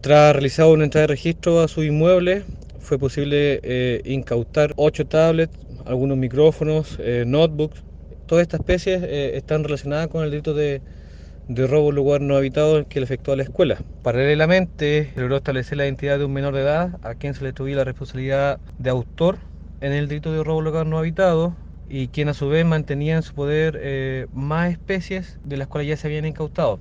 Tras realizar una entrada de registro a su inmueble, fue posible eh, incautar ocho tablets, algunos micrófonos, eh, notebooks. Todas estas especies eh, están relacionadas con el delito de, de robo en lugar no habitado que le efectuó a la escuela. Paralelamente, logró establecer la identidad de un menor de edad a quien se le atribuye la responsabilidad de autor en el delito de robo en lugar no habitado y quien a su vez mantenía en su poder eh, más especies de las cuales ya se habían incautado.